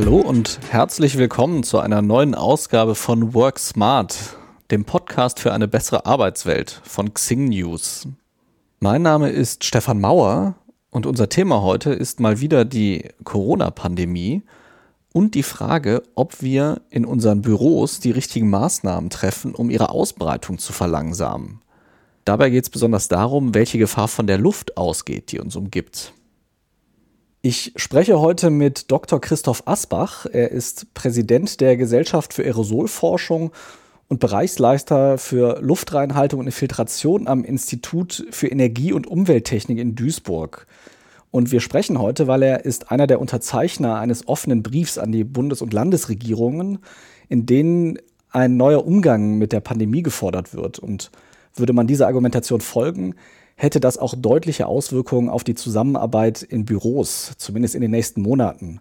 Hallo und herzlich willkommen zu einer neuen Ausgabe von Work Smart, dem Podcast für eine bessere Arbeitswelt von Xing News. Mein Name ist Stefan Mauer und unser Thema heute ist mal wieder die Corona-Pandemie und die Frage, ob wir in unseren Büros die richtigen Maßnahmen treffen, um ihre Ausbreitung zu verlangsamen. Dabei geht es besonders darum, welche Gefahr von der Luft ausgeht, die uns umgibt. Ich spreche heute mit Dr. Christoph Asbach. Er ist Präsident der Gesellschaft für Aerosolforschung und Bereichsleiter für Luftreinhaltung und Infiltration am Institut für Energie- und Umwelttechnik in Duisburg. Und wir sprechen heute, weil er ist einer der Unterzeichner eines offenen Briefs an die Bundes- und Landesregierungen, in denen ein neuer Umgang mit der Pandemie gefordert wird. Und würde man dieser Argumentation folgen, hätte das auch deutliche Auswirkungen auf die Zusammenarbeit in Büros, zumindest in den nächsten Monaten.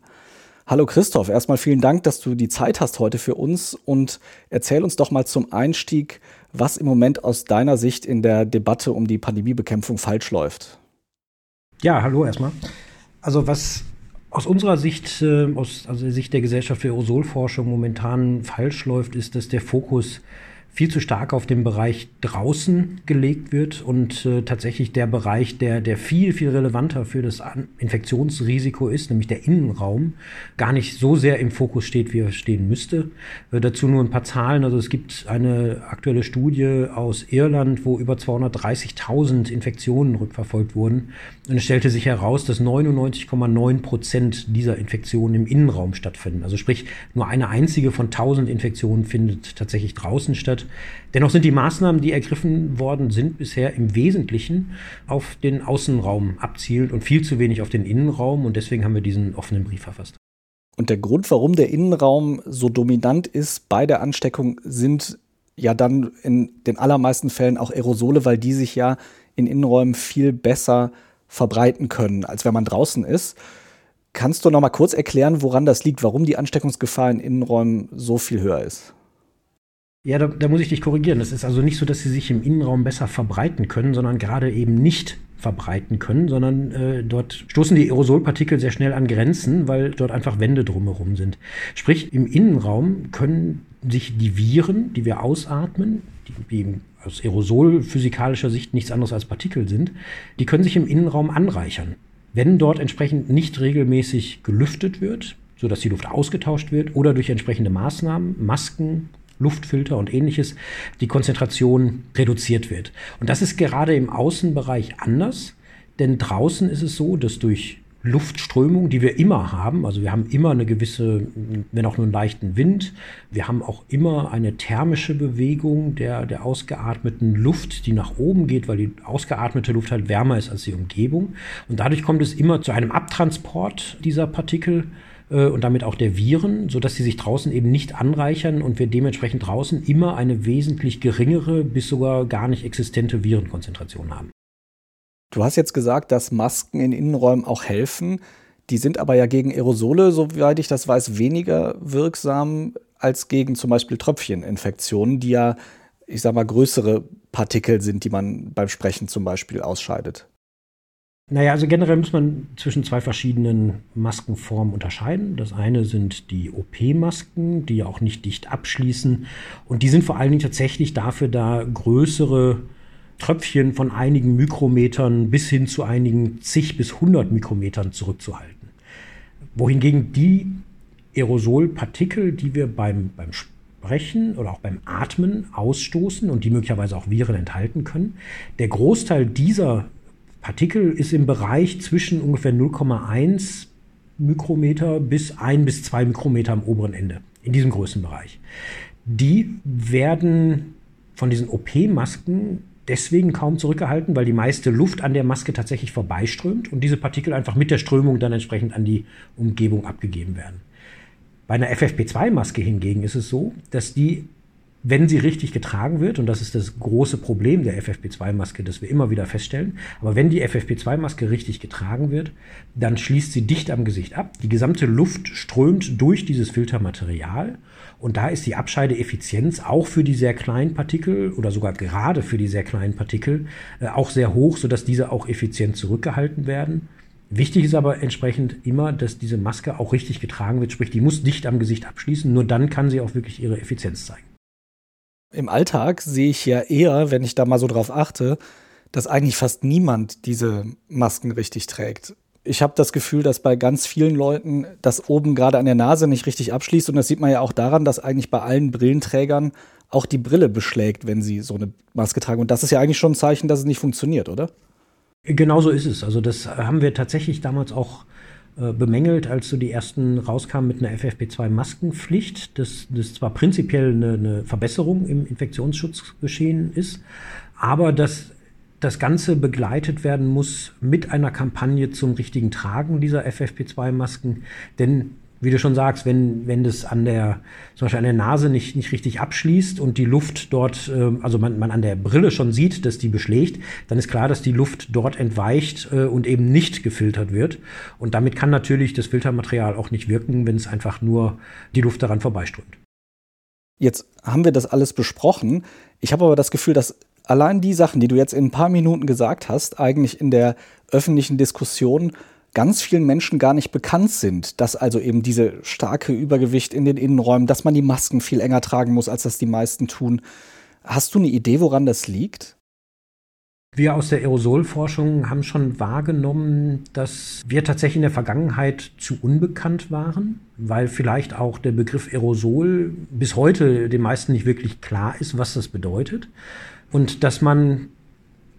Hallo Christoph, erstmal vielen Dank, dass du die Zeit hast heute für uns und erzähl uns doch mal zum Einstieg, was im Moment aus deiner Sicht in der Debatte um die Pandemiebekämpfung falsch läuft. Ja, hallo erstmal. Also was aus unserer Sicht, äh, aus also der Sicht der Gesellschaft für Aerosolforschung momentan falsch läuft, ist, dass der Fokus viel zu stark auf den Bereich draußen gelegt wird und äh, tatsächlich der Bereich, der, der viel, viel relevanter für das Infektionsrisiko ist, nämlich der Innenraum, gar nicht so sehr im Fokus steht, wie er stehen müsste. Äh, dazu nur ein paar Zahlen. Also es gibt eine aktuelle Studie aus Irland, wo über 230.000 Infektionen rückverfolgt wurden. Und es stellte sich heraus, dass 99,9 Prozent dieser Infektionen im Innenraum stattfinden. Also sprich, nur eine einzige von 1000 Infektionen findet tatsächlich draußen statt. Dennoch sind die Maßnahmen, die ergriffen worden sind, bisher im Wesentlichen auf den Außenraum abzielend und viel zu wenig auf den Innenraum. Und deswegen haben wir diesen offenen Brief verfasst. Und der Grund, warum der Innenraum so dominant ist bei der Ansteckung, sind ja dann in den allermeisten Fällen auch Aerosole, weil die sich ja in Innenräumen viel besser verbreiten können, als wenn man draußen ist. Kannst du noch mal kurz erklären, woran das liegt, warum die Ansteckungsgefahr in Innenräumen so viel höher ist? Ja, da, da muss ich dich korrigieren. Es ist also nicht so, dass sie sich im Innenraum besser verbreiten können, sondern gerade eben nicht verbreiten können, sondern äh, dort stoßen die Aerosolpartikel sehr schnell an Grenzen, weil dort einfach Wände drumherum sind. Sprich, im Innenraum können sich die Viren, die wir ausatmen, die, die aus aerosolphysikalischer Sicht nichts anderes als Partikel sind, die können sich im Innenraum anreichern. Wenn dort entsprechend nicht regelmäßig gelüftet wird, sodass die Luft ausgetauscht wird oder durch entsprechende Maßnahmen, Masken, Luftfilter und ähnliches, die Konzentration reduziert wird. Und das ist gerade im Außenbereich anders, denn draußen ist es so, dass durch Luftströmung, die wir immer haben, also wir haben immer eine gewisse, wenn auch nur einen leichten Wind, wir haben auch immer eine thermische Bewegung der, der ausgeatmeten Luft, die nach oben geht, weil die ausgeatmete Luft halt wärmer ist als die Umgebung. Und dadurch kommt es immer zu einem Abtransport dieser Partikel und damit auch der Viren, sodass sie sich draußen eben nicht anreichern und wir dementsprechend draußen immer eine wesentlich geringere bis sogar gar nicht existente Virenkonzentration haben. Du hast jetzt gesagt, dass Masken in Innenräumen auch helfen. Die sind aber ja gegen Aerosole, soweit ich das weiß, weniger wirksam als gegen zum Beispiel Tröpfcheninfektionen, die ja, ich sag mal, größere Partikel sind, die man beim Sprechen zum Beispiel ausscheidet. Naja, also generell muss man zwischen zwei verschiedenen Maskenformen unterscheiden. Das eine sind die OP-Masken, die auch nicht dicht abschließen. Und die sind vor allen Dingen tatsächlich dafür da, größere Tröpfchen von einigen Mikrometern bis hin zu einigen zig bis hundert Mikrometern zurückzuhalten. Wohingegen die Aerosolpartikel, die wir beim, beim Sprechen oder auch beim Atmen ausstoßen und die möglicherweise auch Viren enthalten können, der Großteil dieser Partikel ist im Bereich zwischen ungefähr 0,1 Mikrometer bis 1 bis 2 Mikrometer am oberen Ende, in diesem Größenbereich. Die werden von diesen OP-Masken deswegen kaum zurückgehalten, weil die meiste Luft an der Maske tatsächlich vorbeiströmt und diese Partikel einfach mit der Strömung dann entsprechend an die Umgebung abgegeben werden. Bei einer FFP2-Maske hingegen ist es so, dass die wenn sie richtig getragen wird, und das ist das große Problem der FFP2-Maske, das wir immer wieder feststellen, aber wenn die FFP2-Maske richtig getragen wird, dann schließt sie dicht am Gesicht ab. Die gesamte Luft strömt durch dieses Filtermaterial und da ist die Abscheideeffizienz auch für die sehr kleinen Partikel oder sogar gerade für die sehr kleinen Partikel äh, auch sehr hoch, sodass diese auch effizient zurückgehalten werden. Wichtig ist aber entsprechend immer, dass diese Maske auch richtig getragen wird, sprich, die muss dicht am Gesicht abschließen, nur dann kann sie auch wirklich ihre Effizienz zeigen. Im Alltag sehe ich ja eher, wenn ich da mal so drauf achte, dass eigentlich fast niemand diese Masken richtig trägt. Ich habe das Gefühl, dass bei ganz vielen Leuten das oben gerade an der Nase nicht richtig abschließt. Und das sieht man ja auch daran, dass eigentlich bei allen Brillenträgern auch die Brille beschlägt, wenn sie so eine Maske tragen. Und das ist ja eigentlich schon ein Zeichen, dass es nicht funktioniert, oder? Genau so ist es. Also das haben wir tatsächlich damals auch bemängelt, als so die ersten rauskamen mit einer FFP2-Maskenpflicht, dass das zwar prinzipiell eine, eine Verbesserung im Infektionsschutz geschehen ist, aber dass das Ganze begleitet werden muss mit einer Kampagne zum richtigen Tragen dieser FFP2-Masken. Denn wie du schon sagst, wenn, wenn das an der, zum Beispiel an der Nase nicht, nicht richtig abschließt und die Luft dort, äh, also man, man an der Brille schon sieht, dass die beschlägt, dann ist klar, dass die Luft dort entweicht äh, und eben nicht gefiltert wird. Und damit kann natürlich das Filtermaterial auch nicht wirken, wenn es einfach nur die Luft daran vorbeiströmt. Jetzt haben wir das alles besprochen. Ich habe aber das Gefühl, dass allein die Sachen, die du jetzt in ein paar Minuten gesagt hast, eigentlich in der öffentlichen Diskussion ganz vielen Menschen gar nicht bekannt sind, dass also eben diese starke Übergewicht in den Innenräumen, dass man die Masken viel enger tragen muss, als das die meisten tun. Hast du eine Idee, woran das liegt? Wir aus der Aerosolforschung haben schon wahrgenommen, dass wir tatsächlich in der Vergangenheit zu unbekannt waren, weil vielleicht auch der Begriff Aerosol bis heute den meisten nicht wirklich klar ist, was das bedeutet. Und dass man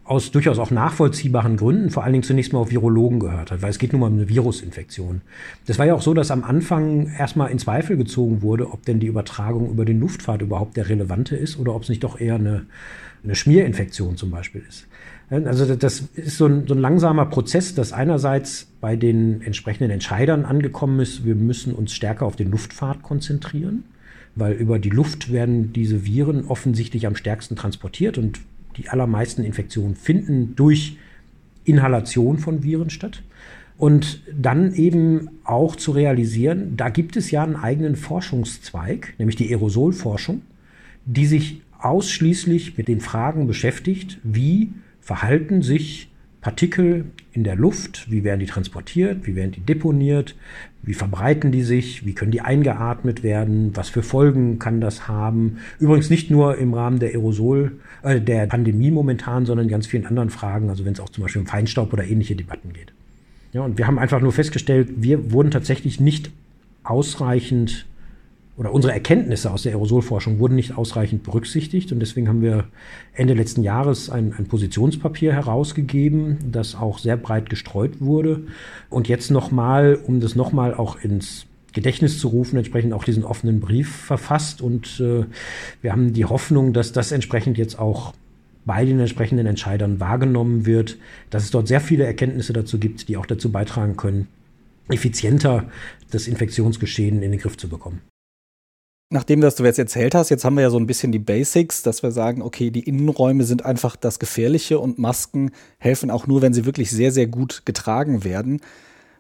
aus durchaus auch nachvollziehbaren Gründen vor allen Dingen zunächst mal auf Virologen gehört hat, weil es geht nun mal um eine Virusinfektion. Das war ja auch so, dass am Anfang erstmal in Zweifel gezogen wurde, ob denn die Übertragung über den Luftfahrt überhaupt der relevante ist oder ob es nicht doch eher eine, eine Schmierinfektion zum Beispiel ist. Also das ist so ein, so ein langsamer Prozess, dass einerseits bei den entsprechenden Entscheidern angekommen ist, wir müssen uns stärker auf den Luftfahrt konzentrieren, weil über die Luft werden diese Viren offensichtlich am stärksten transportiert und die allermeisten Infektionen finden durch Inhalation von Viren statt. Und dann eben auch zu realisieren, da gibt es ja einen eigenen Forschungszweig, nämlich die Aerosolforschung, die sich ausschließlich mit den Fragen beschäftigt, wie verhalten sich Partikel in der Luft, wie werden die transportiert, wie werden die deponiert, wie verbreiten die sich, wie können die eingeatmet werden, was für Folgen kann das haben. Übrigens nicht nur im Rahmen der Aerosol, äh, der Pandemie momentan, sondern in ganz vielen anderen Fragen, also wenn es auch zum Beispiel um Feinstaub oder ähnliche Debatten geht. Ja, und wir haben einfach nur festgestellt, wir wurden tatsächlich nicht ausreichend oder unsere Erkenntnisse aus der Aerosolforschung wurden nicht ausreichend berücksichtigt und deswegen haben wir Ende letzten Jahres ein, ein Positionspapier herausgegeben, das auch sehr breit gestreut wurde und jetzt nochmal, um das nochmal auch ins Gedächtnis zu rufen, entsprechend auch diesen offenen Brief verfasst und äh, wir haben die Hoffnung, dass das entsprechend jetzt auch bei den entsprechenden Entscheidern wahrgenommen wird, dass es dort sehr viele Erkenntnisse dazu gibt, die auch dazu beitragen können, effizienter das Infektionsgeschehen in den Griff zu bekommen. Nachdem das du jetzt erzählt hast, jetzt haben wir ja so ein bisschen die Basics, dass wir sagen, okay, die Innenräume sind einfach das Gefährliche und Masken helfen auch nur, wenn sie wirklich sehr, sehr gut getragen werden.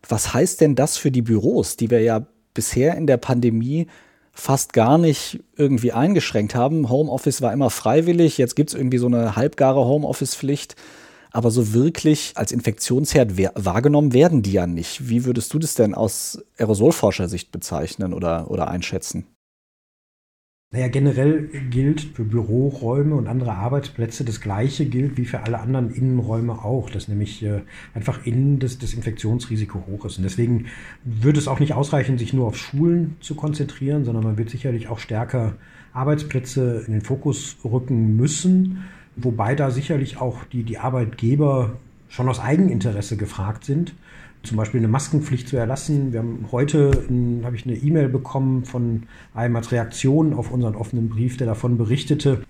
Was heißt denn das für die Büros, die wir ja bisher in der Pandemie fast gar nicht irgendwie eingeschränkt haben? Homeoffice war immer freiwillig, jetzt gibt es irgendwie so eine halbgare Homeoffice-Pflicht. Aber so wirklich als Infektionsherd wahrgenommen werden die ja nicht. Wie würdest du das denn aus Aerosolforschersicht bezeichnen oder, oder einschätzen? Naja, generell gilt für Büroräume und andere Arbeitsplätze das Gleiche gilt wie für alle anderen Innenräume auch, dass nämlich äh, einfach innen das, das Infektionsrisiko hoch ist. Und deswegen würde es auch nicht ausreichen, sich nur auf Schulen zu konzentrieren, sondern man wird sicherlich auch stärker Arbeitsplätze in den Fokus rücken müssen, wobei da sicherlich auch die, die Arbeitgeber schon aus Eigeninteresse gefragt sind zum Beispiel eine Maskenpflicht zu erlassen. Wir haben heute habe ich eine E-Mail bekommen von einem als Reaktion auf unseren offenen Brief, der davon berichtete,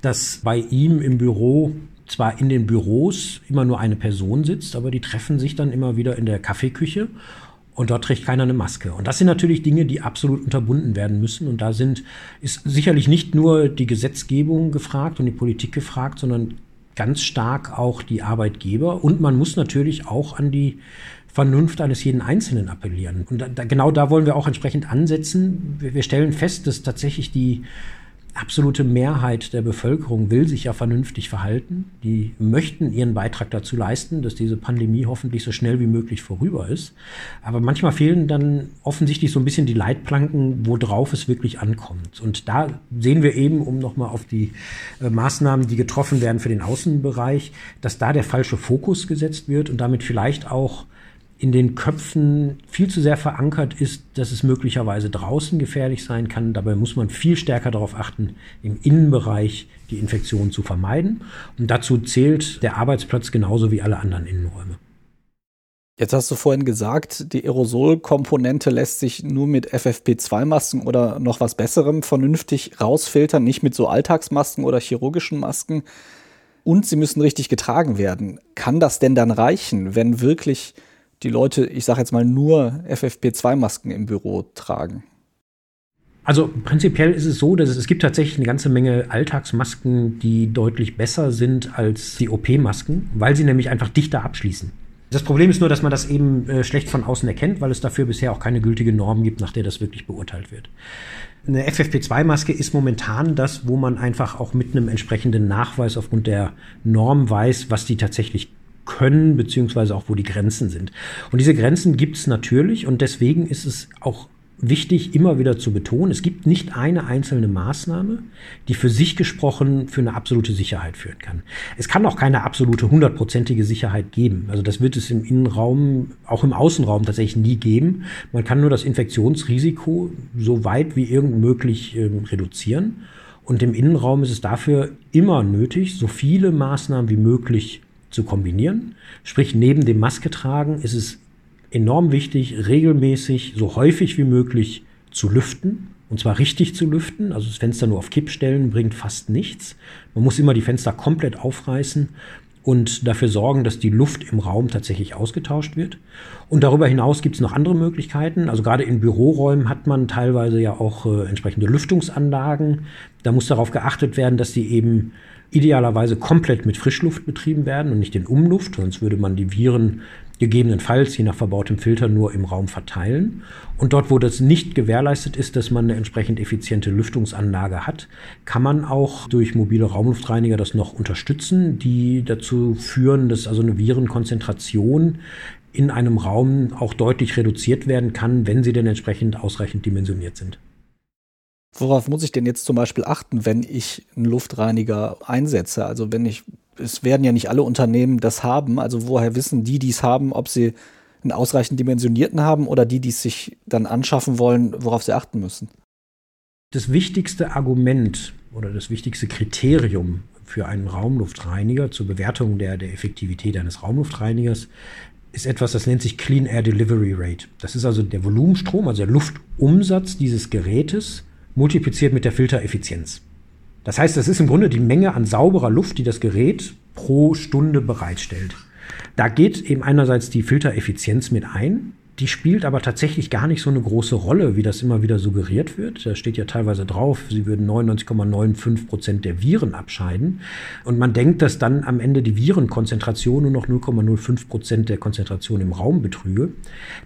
dass bei ihm im Büro zwar in den Büros immer nur eine Person sitzt, aber die treffen sich dann immer wieder in der Kaffeeküche und dort trägt keiner eine Maske. Und das sind natürlich Dinge, die absolut unterbunden werden müssen. Und da sind, ist sicherlich nicht nur die Gesetzgebung gefragt und die Politik gefragt, sondern ganz stark auch die Arbeitgeber. Und man muss natürlich auch an die Vernunft eines jeden Einzelnen appellieren. Und da, genau da wollen wir auch entsprechend ansetzen. Wir, wir stellen fest, dass tatsächlich die absolute Mehrheit der Bevölkerung will sich ja vernünftig verhalten. Die möchten ihren Beitrag dazu leisten, dass diese Pandemie hoffentlich so schnell wie möglich vorüber ist. Aber manchmal fehlen dann offensichtlich so ein bisschen die Leitplanken, worauf es wirklich ankommt. Und da sehen wir eben, um nochmal auf die äh, Maßnahmen, die getroffen werden für den Außenbereich, dass da der falsche Fokus gesetzt wird und damit vielleicht auch in den Köpfen viel zu sehr verankert ist, dass es möglicherweise draußen gefährlich sein kann. Dabei muss man viel stärker darauf achten, im Innenbereich die Infektion zu vermeiden. Und dazu zählt der Arbeitsplatz genauso wie alle anderen Innenräume. Jetzt hast du vorhin gesagt, die Aerosolkomponente lässt sich nur mit FFP2-Masken oder noch was Besserem vernünftig rausfiltern, nicht mit so Alltagsmasken oder chirurgischen Masken. Und sie müssen richtig getragen werden. Kann das denn dann reichen, wenn wirklich die Leute, ich sage jetzt mal, nur FFP2-Masken im Büro tragen? Also prinzipiell ist es so, dass es, es gibt tatsächlich eine ganze Menge Alltagsmasken, die deutlich besser sind als die OP-Masken, weil sie nämlich einfach dichter abschließen. Das Problem ist nur, dass man das eben äh, schlecht von außen erkennt, weil es dafür bisher auch keine gültige Norm gibt, nach der das wirklich beurteilt wird. Eine FFP2-Maske ist momentan das, wo man einfach auch mit einem entsprechenden Nachweis aufgrund der Norm weiß, was die tatsächlich können, beziehungsweise auch wo die Grenzen sind. Und diese Grenzen gibt es natürlich und deswegen ist es auch wichtig, immer wieder zu betonen, es gibt nicht eine einzelne Maßnahme, die für sich gesprochen für eine absolute Sicherheit führen kann. Es kann auch keine absolute hundertprozentige Sicherheit geben. Also das wird es im Innenraum, auch im Außenraum tatsächlich nie geben. Man kann nur das Infektionsrisiko so weit wie irgend möglich äh, reduzieren. Und im Innenraum ist es dafür immer nötig, so viele Maßnahmen wie möglich zu kombinieren. Sprich, neben dem Maske tragen ist es enorm wichtig, regelmäßig, so häufig wie möglich zu lüften. Und zwar richtig zu lüften. Also das Fenster nur auf Kipp stellen bringt fast nichts. Man muss immer die Fenster komplett aufreißen und dafür sorgen, dass die Luft im Raum tatsächlich ausgetauscht wird. Und darüber hinaus gibt es noch andere Möglichkeiten. Also gerade in Büroräumen hat man teilweise ja auch äh, entsprechende Lüftungsanlagen. Da muss darauf geachtet werden, dass die eben idealerweise komplett mit Frischluft betrieben werden und nicht in Umluft, sonst würde man die Viren gegebenenfalls je nach verbautem Filter nur im Raum verteilen. Und dort, wo das nicht gewährleistet ist, dass man eine entsprechend effiziente Lüftungsanlage hat, kann man auch durch mobile Raumluftreiniger das noch unterstützen, die dazu führen, dass also eine Virenkonzentration in einem Raum auch deutlich reduziert werden kann, wenn sie denn entsprechend ausreichend dimensioniert sind. Worauf muss ich denn jetzt zum Beispiel achten, wenn ich einen Luftreiniger einsetze? Also wenn ich, es werden ja nicht alle Unternehmen das haben. Also woher wissen die, die es haben, ob sie einen ausreichend dimensionierten haben oder die, die es sich dann anschaffen wollen, worauf sie achten müssen? Das wichtigste Argument oder das wichtigste Kriterium für einen Raumluftreiniger zur Bewertung der, der Effektivität eines Raumluftreinigers ist etwas, das nennt sich Clean Air Delivery Rate. Das ist also der Volumenstrom, also der Luftumsatz dieses Gerätes multipliziert mit der Filtereffizienz. Das heißt, das ist im Grunde die Menge an sauberer Luft, die das Gerät pro Stunde bereitstellt. Da geht eben einerseits die Filtereffizienz mit ein, die spielt aber tatsächlich gar nicht so eine große Rolle, wie das immer wieder suggeriert wird. Da steht ja teilweise drauf, sie würden 99,95 Prozent der Viren abscheiden. Und man denkt, dass dann am Ende die Virenkonzentration nur noch 0,05 Prozent der Konzentration im Raum betrüge.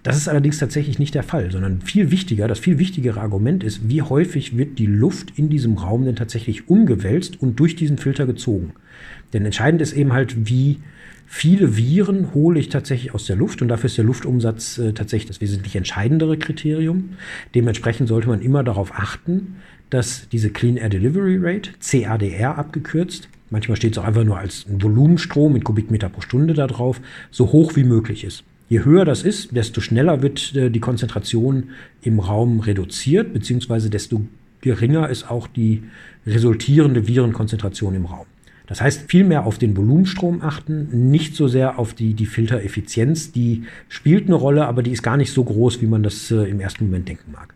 Das ist allerdings tatsächlich nicht der Fall, sondern viel wichtiger, das viel wichtigere Argument ist, wie häufig wird die Luft in diesem Raum denn tatsächlich umgewälzt und durch diesen Filter gezogen. Denn entscheidend ist eben halt, wie Viele Viren hole ich tatsächlich aus der Luft und dafür ist der Luftumsatz äh, tatsächlich das wesentlich entscheidendere Kriterium. Dementsprechend sollte man immer darauf achten, dass diese Clean Air Delivery Rate, CADR abgekürzt, manchmal steht es auch einfach nur als Volumenstrom in Kubikmeter pro Stunde da drauf, so hoch wie möglich ist. Je höher das ist, desto schneller wird äh, die Konzentration im Raum reduziert, beziehungsweise desto geringer ist auch die resultierende Virenkonzentration im Raum. Das heißt, viel mehr auf den Volumenstrom achten, nicht so sehr auf die, die Filtereffizienz. Die spielt eine Rolle, aber die ist gar nicht so groß, wie man das äh, im ersten Moment denken mag.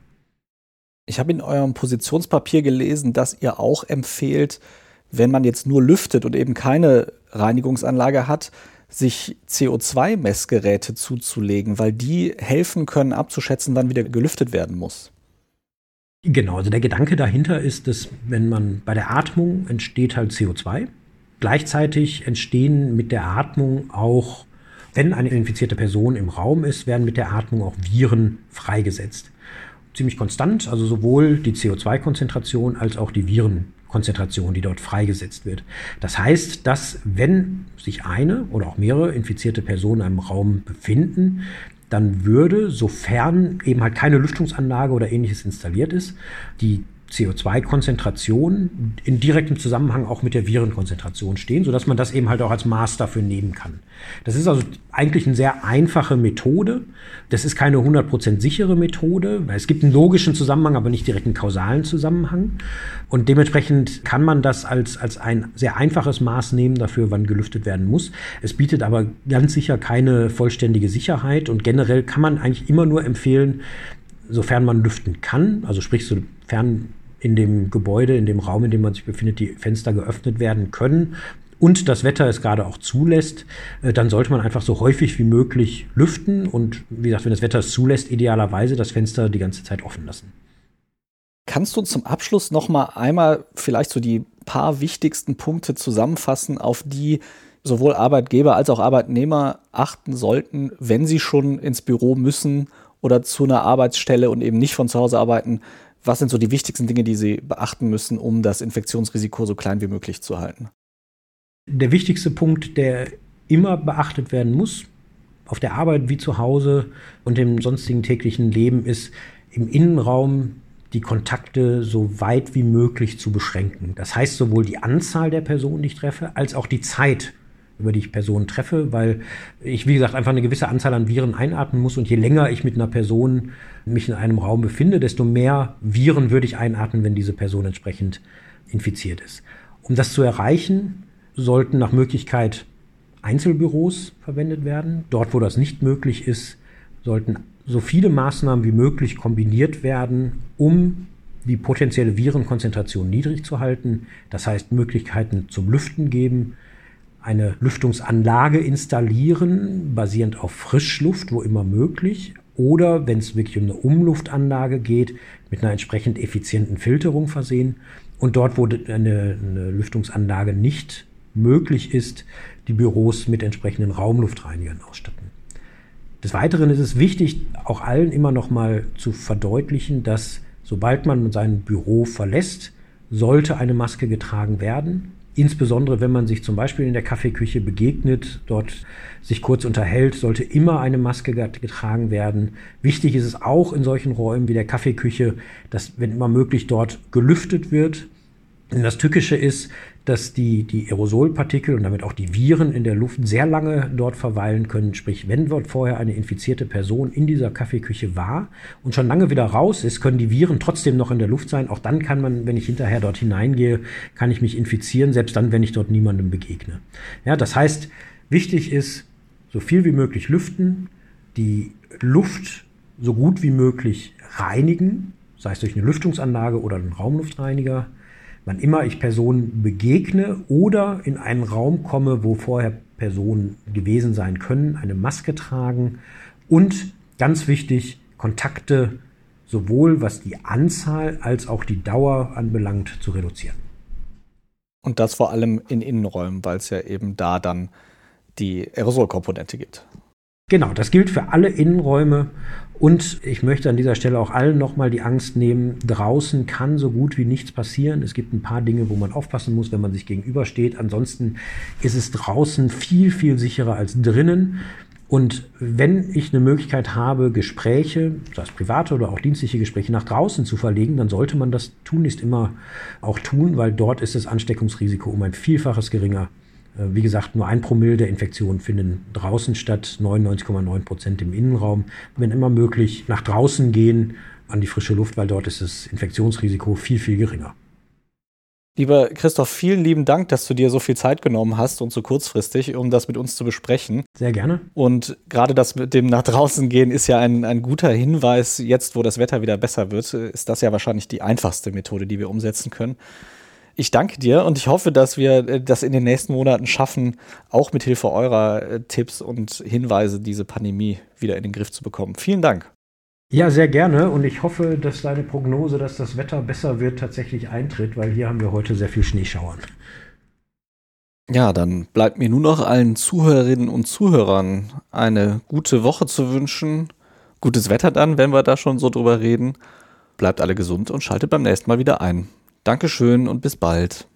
Ich habe in eurem Positionspapier gelesen, dass ihr auch empfehlt, wenn man jetzt nur lüftet und eben keine Reinigungsanlage hat, sich CO2-Messgeräte zuzulegen, weil die helfen können abzuschätzen, wann wieder gelüftet werden muss. Genau, also der Gedanke dahinter ist, dass wenn man bei der Atmung entsteht halt CO2 Gleichzeitig entstehen mit der Atmung auch, wenn eine infizierte Person im Raum ist, werden mit der Atmung auch Viren freigesetzt. ziemlich konstant, also sowohl die CO2-Konzentration als auch die Virenkonzentration, die dort freigesetzt wird. Das heißt, dass wenn sich eine oder auch mehrere infizierte Personen einem Raum befinden, dann würde, sofern eben halt keine Lüftungsanlage oder ähnliches installiert ist, die CO2-Konzentration in direktem Zusammenhang auch mit der Virenkonzentration stehen, sodass man das eben halt auch als Maß dafür nehmen kann. Das ist also eigentlich eine sehr einfache Methode. Das ist keine 100% sichere Methode, weil es gibt einen logischen Zusammenhang, aber nicht direkt einen kausalen Zusammenhang. Und dementsprechend kann man das als, als ein sehr einfaches Maß nehmen dafür, wann gelüftet werden muss. Es bietet aber ganz sicher keine vollständige Sicherheit und generell kann man eigentlich immer nur empfehlen, sofern man lüften kann, also sprich sofern in dem Gebäude, in dem Raum, in dem man sich befindet, die Fenster geöffnet werden können und das Wetter es gerade auch zulässt, äh, dann sollte man einfach so häufig wie möglich lüften und wie gesagt, wenn das Wetter es zulässt, idealerweise das Fenster die ganze Zeit offen lassen. Kannst du zum Abschluss noch mal einmal vielleicht so die paar wichtigsten Punkte zusammenfassen, auf die sowohl Arbeitgeber als auch Arbeitnehmer achten sollten, wenn sie schon ins Büro müssen oder zu einer Arbeitsstelle und eben nicht von zu Hause arbeiten, was sind so die wichtigsten Dinge, die Sie beachten müssen, um das Infektionsrisiko so klein wie möglich zu halten? Der wichtigste Punkt, der immer beachtet werden muss, auf der Arbeit wie zu Hause und im sonstigen täglichen Leben, ist im Innenraum die Kontakte so weit wie möglich zu beschränken. Das heißt sowohl die Anzahl der Personen, die ich treffe, als auch die Zeit, über die ich Personen treffe, weil ich, wie gesagt, einfach eine gewisse Anzahl an Viren einatmen muss und je länger ich mit einer Person mich in einem Raum befinde, desto mehr Viren würde ich einatmen, wenn diese Person entsprechend infiziert ist. Um das zu erreichen, sollten nach Möglichkeit Einzelbüros verwendet werden. Dort, wo das nicht möglich ist, sollten so viele Maßnahmen wie möglich kombiniert werden, um die potenzielle Virenkonzentration niedrig zu halten. Das heißt, Möglichkeiten zum Lüften geben, eine Lüftungsanlage installieren, basierend auf Frischluft, wo immer möglich, oder wenn es wirklich um eine Umluftanlage geht, mit einer entsprechend effizienten Filterung versehen und dort, wo eine, eine Lüftungsanlage nicht möglich ist, die Büros mit entsprechenden Raumluftreinigern ausstatten. Des Weiteren ist es wichtig, auch allen immer noch mal zu verdeutlichen, dass sobald man sein Büro verlässt, sollte eine Maske getragen werden. Insbesondere wenn man sich zum Beispiel in der Kaffeeküche begegnet, dort sich kurz unterhält, sollte immer eine Maske getragen werden. Wichtig ist es auch in solchen Räumen wie der Kaffeeküche, dass, wenn immer möglich, dort gelüftet wird. Denn das Tückische ist, dass die, die Aerosolpartikel und damit auch die Viren in der Luft sehr lange dort verweilen können. Sprich, wenn dort vorher eine infizierte Person in dieser Kaffeeküche war und schon lange wieder raus ist, können die Viren trotzdem noch in der Luft sein. Auch dann kann man, wenn ich hinterher dort hineingehe, kann ich mich infizieren, selbst dann, wenn ich dort niemandem begegne. Ja, das heißt, wichtig ist, so viel wie möglich lüften, die Luft so gut wie möglich reinigen, sei es durch eine Lüftungsanlage oder einen Raumluftreiniger wann immer ich Personen begegne oder in einen Raum komme, wo vorher Personen gewesen sein können, eine Maske tragen und ganz wichtig, Kontakte sowohl was die Anzahl als auch die Dauer anbelangt zu reduzieren. Und das vor allem in Innenräumen, weil es ja eben da dann die Aerosolkomponente gibt. Genau, das gilt für alle Innenräume und ich möchte an dieser Stelle auch allen nochmal die Angst nehmen, draußen kann so gut wie nichts passieren. Es gibt ein paar Dinge, wo man aufpassen muss, wenn man sich gegenübersteht. Ansonsten ist es draußen viel, viel sicherer als drinnen. Und wenn ich eine Möglichkeit habe, Gespräche, sei es private oder auch dienstliche Gespräche, nach draußen zu verlegen, dann sollte man das tunlichst immer auch tun, weil dort ist das Ansteckungsrisiko um ein Vielfaches geringer wie gesagt, nur ein Promille der Infektionen finden draußen statt, 99,9 Prozent im Innenraum. Wenn immer möglich, nach draußen gehen an die frische Luft, weil dort ist das Infektionsrisiko viel, viel geringer. Lieber Christoph, vielen lieben Dank, dass du dir so viel Zeit genommen hast und so kurzfristig, um das mit uns zu besprechen. Sehr gerne. Und gerade das mit dem nach draußen gehen ist ja ein, ein guter Hinweis. Jetzt, wo das Wetter wieder besser wird, ist das ja wahrscheinlich die einfachste Methode, die wir umsetzen können. Ich danke dir und ich hoffe, dass wir äh, das in den nächsten Monaten schaffen, auch mit Hilfe eurer äh, Tipps und Hinweise diese Pandemie wieder in den Griff zu bekommen. Vielen Dank. Ja, sehr gerne und ich hoffe, dass deine Prognose, dass das Wetter besser wird, tatsächlich eintritt, weil hier haben wir heute sehr viel Schneeschauern. Ja, dann bleibt mir nur noch allen Zuhörerinnen und Zuhörern eine gute Woche zu wünschen. Gutes Wetter dann, wenn wir da schon so drüber reden. bleibt alle gesund und schaltet beim nächsten Mal wieder ein. Dankeschön und bis bald.